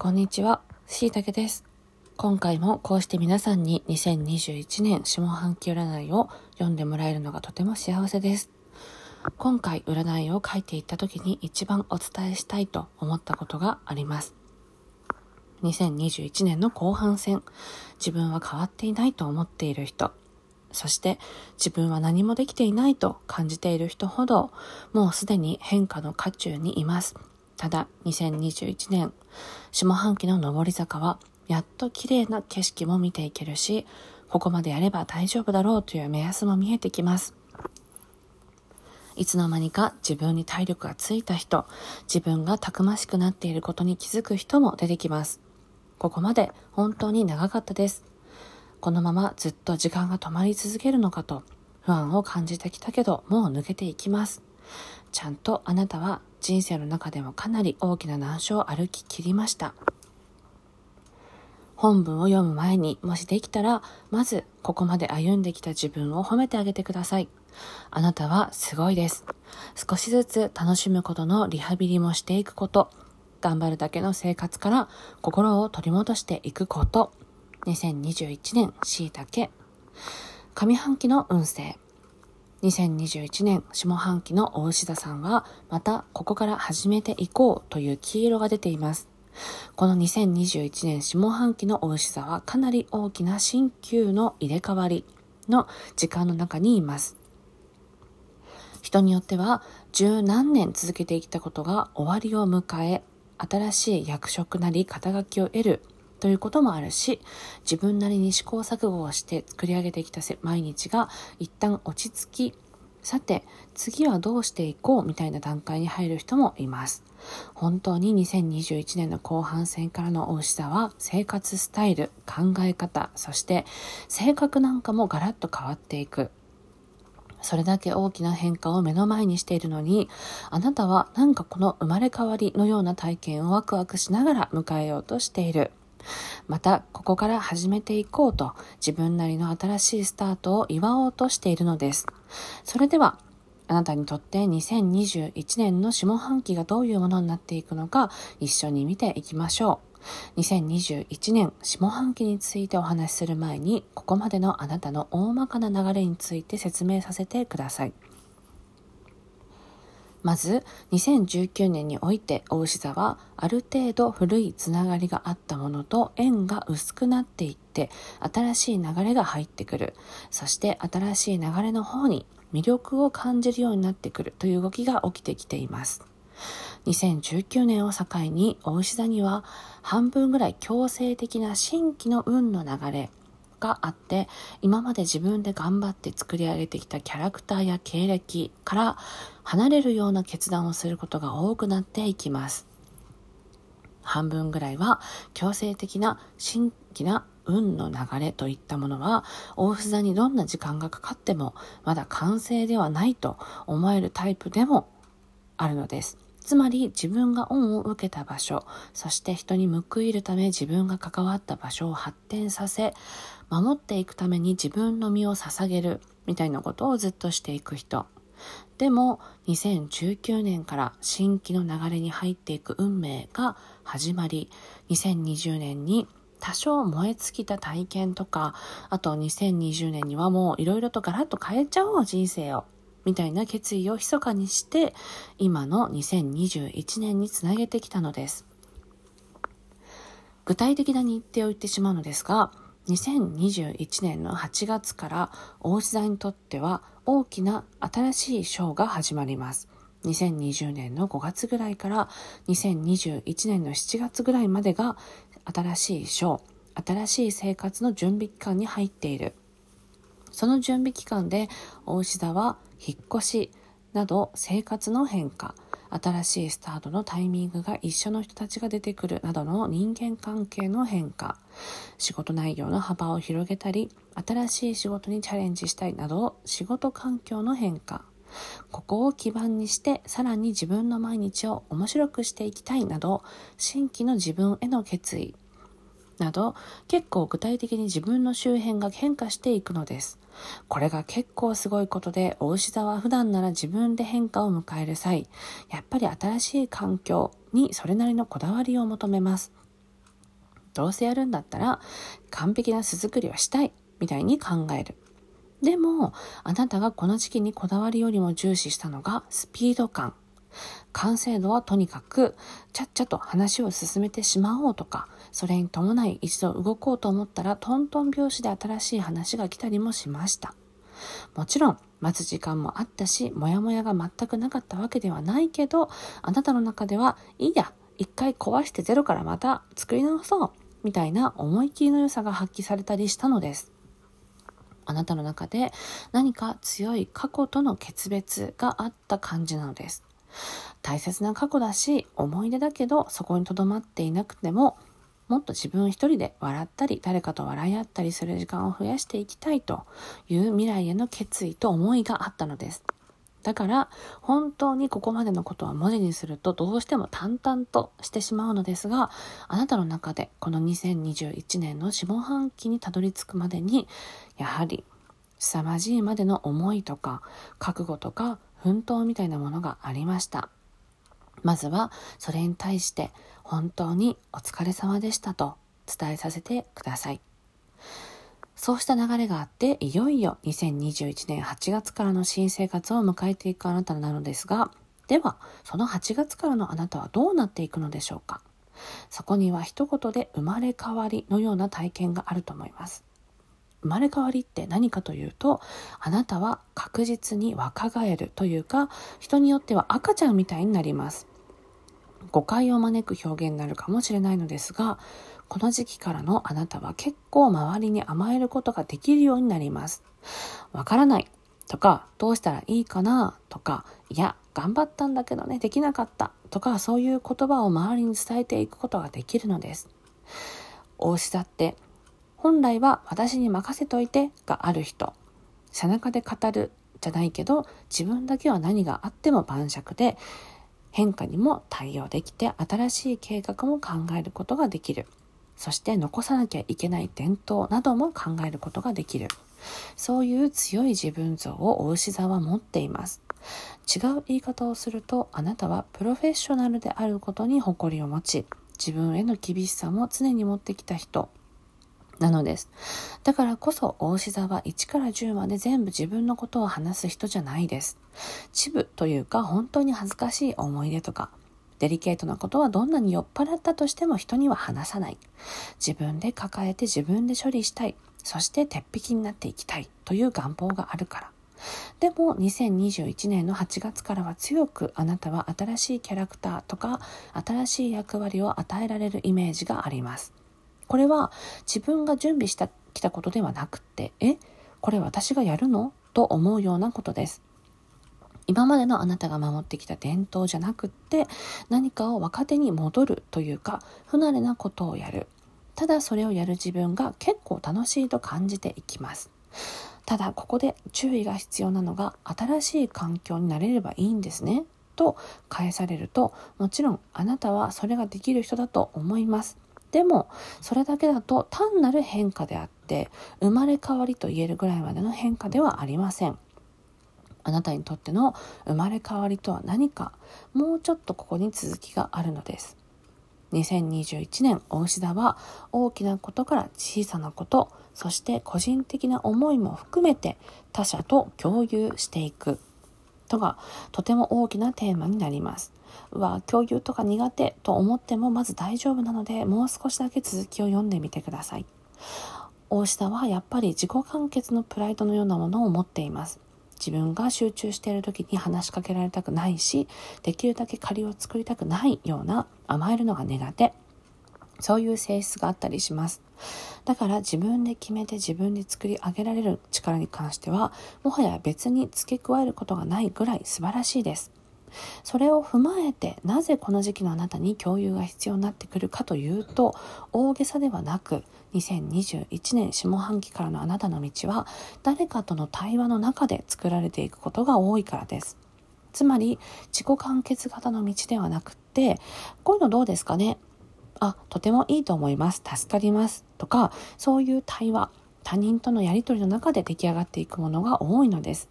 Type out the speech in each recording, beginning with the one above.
こんにちは、しいたけです。今回もこうして皆さんに2021年下半期占いを読んでもらえるのがとても幸せです。今回占いを書いていった時に一番お伝えしたいと思ったことがあります。2021年の後半戦、自分は変わっていないと思っている人、そして自分は何もできていないと感じている人ほど、もうすでに変化の渦中にいます。ただ、2021年、下半期の上り坂は、やっと綺麗な景色も見ていけるし、ここまでやれば大丈夫だろうという目安も見えてきます。いつの間にか自分に体力がついた人、自分がたくましくなっていることに気づく人も出てきます。ここまで本当に長かったです。このままずっと時間が止まり続けるのかと不安を感じてきたけど、もう抜けていきます。ちゃんとあなたは人生の中でもかなり大きな難所を歩き切りました。本文を読む前にもしできたら、まずここまで歩んできた自分を褒めてあげてください。あなたはすごいです。少しずつ楽しむことのリハビリもしていくこと、頑張るだけの生活から心を取り戻していくこと、2021年しいたけ、上半期の運勢、2021年下半期の大牛座さんは、またここから始めていこうという黄色が出ています。この2021年下半期の大牛座はかなり大きな新旧の入れ替わりの時間の中にいます。人によっては十何年続けてきたことが終わりを迎え、新しい役職なり肩書きを得るということもあるし、自分なりに試行錯誤をして作り上げてきた毎日が一旦落ち着き、さて、次はどうしていこうみたいな段階に入る人もいます。本当に2021年の後半戦からの大牛座は生活スタイル、考え方、そして性格なんかもガラッと変わっていく。それだけ大きな変化を目の前にしているのに、あなたはなんかこの生まれ変わりのような体験をワクワクしながら迎えようとしている。また、ここから始めていこうと、自分なりの新しいスタートを祝おうとしているのです。それでは、あなたにとって2021年の下半期がどういうものになっていくのか、一緒に見ていきましょう。2021年下半期についてお話しする前に、ここまでのあなたの大まかな流れについて説明させてください。まず、2019年において、大牛座は、ある程度古いつながりがあったものと縁が薄くなっていって、新しい流れが入ってくる。そして、新しい流れの方に魅力を感じるようになってくるという動きが起きてきています。2019年を境に、大牛座には、半分ぐらい強制的な新規の運の流れ、があって、今まで自分で頑張って作り上げてきたキャラクターや経歴から離れるような決断をすることが多くなっていきます。半分ぐらいは強制的な新規な運の流れといったものは、大ふ座にどんな時間がかかっても、まだ完成ではないと思えるタイプでもあるのです。つまり自分が恩を受けた場所、そして人に報いるため自分が関わった場所を発展させ、守っていくために自分の身を捧げるみたいなことをずっとしていく人。でも2019年から新規の流れに入っていく運命が始まり、2020年に多少燃え尽きた体験とか、あと2020年にはもういろいろとガラッと変えちゃおう人生を。みたいな決意を密かにして、今の2021年につなげてきたのです。具体的な日程を言ってしまうのですが、2021年の8月から大牛座にとっては大きな新しい章が始まります。2020年の5月ぐらいから2021年の7月ぐらいまでが新しい章、新しい生活の準備期間に入っている。その準備期間で大牛座は引っ越しなど生活の変化、新しいスタートのタイミングが一緒の人たちが出てくるなどの人間関係の変化、仕事内容の幅を広げたり、新しい仕事にチャレンジしたいなど仕事環境の変化、ここを基盤にしてさらに自分の毎日を面白くしていきたいなど、新規の自分への決意、など結構具体的に自分の周辺が変化していくのです。これが結構すごいことで、大牛座は普段なら自分で変化を迎える際、やっぱり新しい環境にそれなりのこだわりを求めます。どうせやるんだったら完璧な巣作りはしたいみたいに考える。でも、あなたがこの時期にこだわりよりも重視したのがスピード感。完成度はとにかくちゃっちゃと話を進めてしまおうとか、それに伴い一度動こうと思ったらトントン拍子で新しい話が来たりもしました。もちろん待つ時間もあったし、モヤモヤが全くなかったわけではないけど、あなたの中ではいいや、一回壊してゼロからまた作り直そうみたいな思い切りの良さが発揮されたりしたのです。あなたの中で何か強い過去との決別があった感じなのです。大切な過去だし、思い出だけどそこに留まっていなくても、もっと自分一人で笑ったり、誰かと笑い合ったりする時間を増やしていきたいという未来への決意と思いがあったのです。だから、本当にここまでのことは文字にするとどうしても淡々としてしまうのですが、あなたの中でこの2021年の下半期にたどり着くまでに、やはり凄まじいまでの思いとか、覚悟とか、奮闘みたいなものがありました。まずは、それに対して本当にお疲れ様でしたと伝えさせてください。そうした流れがあって、いよいよ2021年8月からの新生活を迎えていくあなたなのですが、では、その8月からのあなたはどうなっていくのでしょうかそこには一言で生まれ変わりのような体験があると思います。生まれ変わりって何かというと、あなたは確実に若返るというか、人によっては赤ちゃんみたいになります。誤解を招く表現になるかもしれないのですが、この時期からのあなたは結構周りに甘えることができるようになります。わからないとか、どうしたらいいかなとか、いや、頑張ったんだけどね、できなかったとか、そういう言葉を周りに伝えていくことができるのです。大志だって、本来は私に任せといてがある人。背中で語るじゃないけど、自分だけは何があっても晩酌で、変化にも対応できて新しい計画も考えることができる。そして残さなきゃいけない伝統なども考えることができる。そういう強い自分像をお牛座は持っています。違う言い方をすると、あなたはプロフェッショナルであることに誇りを持ち、自分への厳しさも常に持ってきた人なのです。だからこそ、大志座は1から10まで全部自分のことを話す人じゃないです。チブというか、本当に恥ずかしい思い出とか、デリケートなことはどんなに酔っ払ったとしても人には話さない。自分で抱えて自分で処理したい。そして鉄壁になっていきたいという願望があるから。でも2021年の8月からは強くあなたは新しいキャラクターとか新しい役割を与えられるイメージがあります。これは自分が準備したきたことではなくって、えこれ私がやるの？と思うようなことです。今までのあなたが守ってきた伝統じゃなくって何かを若手に戻るというか不慣れなことをやる。ただそれをやる自分が結構楽しいと感じていきます。ただここで注意が必要なのが新しい環境になれればいいんですね。と返されるともちろんあなたはそれができる人だと思います。でもそれだけだと単なる変化であって生まれ変わりと言えるぐらいまでの変化ではありませんあなたにとっての生まれ変わりとは何か、もうちょっとここに続きがあるのです。2021年、大牛座は大きなことから小さなこと、そして個人的な思いも含めて他者と共有していくとがとても大きなテーマになります。うわ、共有とか苦手と思ってもまず大丈夫なので、もう少しだけ続きを読んでみてください。大下はやっぱり自己完結のプライドのようなものを持っています。自分が集中している時に話しかけられたくないし、できるだけ借りを作りたくないような甘えるのが苦手。そういう性質があったりします。だから自分で決めて自分で作り上げられる力に関しては、もはや別に付け加えることがないぐらい素晴らしいです。それを踏まえてなぜこの時期のあなたに共有が必要になってくるかというと大げさではなく2021年下半期からのあなたの道は誰かとの対話の中で作られていくことが多いからですつまり自己完結型の道ではなくってこういうのどうですかね？あとてもいいと思います助かりますとかそういう対話他人とのやり取りの中で出来上がっていくものが多いのです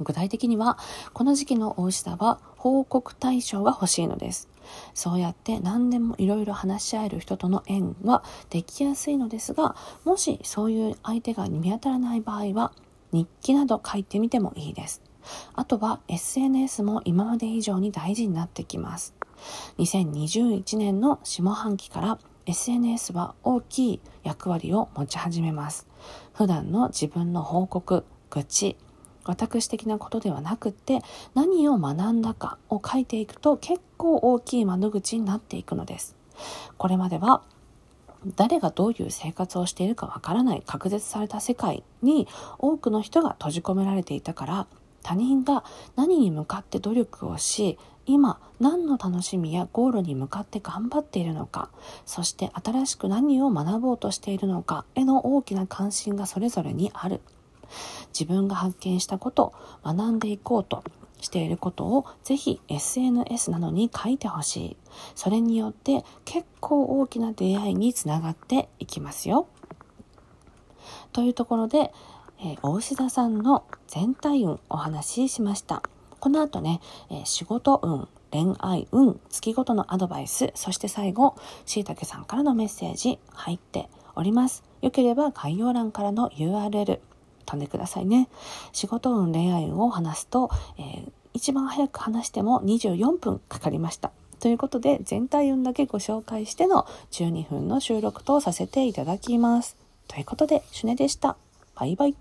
具体的には、この時期のお牛座は、報告対象が欲しいのです。そうやって何でもいろいろ話し合える人との縁はできやすいのですが、もしそういう相手が見当たらない場合は、日記など書いてみてもいいです。あとは SNS も今まで以上に大事になってきます。2021年の下半期から SNS は大きい役割を持ち始めます。普段の自分の報告、愚痴、私的なことではなくって何を学んだかを書いていくと結構大きい窓口になっていくのです。これまでは誰がどういう生活をしているかわからない隔絶された世界に多くの人が閉じ込められていたから他人が何に向かって努力をし今何の楽しみやゴールに向かって頑張っているのかそして新しく何を学ぼうとしているのかへの大きな関心がそれぞれにある自分が発見したこと学んでいこうとしていることをぜひ SNS などに書いてほしい。それによって結構大きな出会いにつながっていきますよ。というところで、えー、大牛座さんの全体運お話ししました。この後ね、え、仕事運、恋愛運、月ごとのアドバイス、そして最後、しいたけさんからのメッセージ入っております。よければ概要欄からの URL、飛んでくださいね。仕事運、恋愛運を話すと、えー、一番早く話しても24分かかりました。ということで、全体運だけご紹介しての12分の収録とさせていただきます。ということで、シュネでした。バイバイ。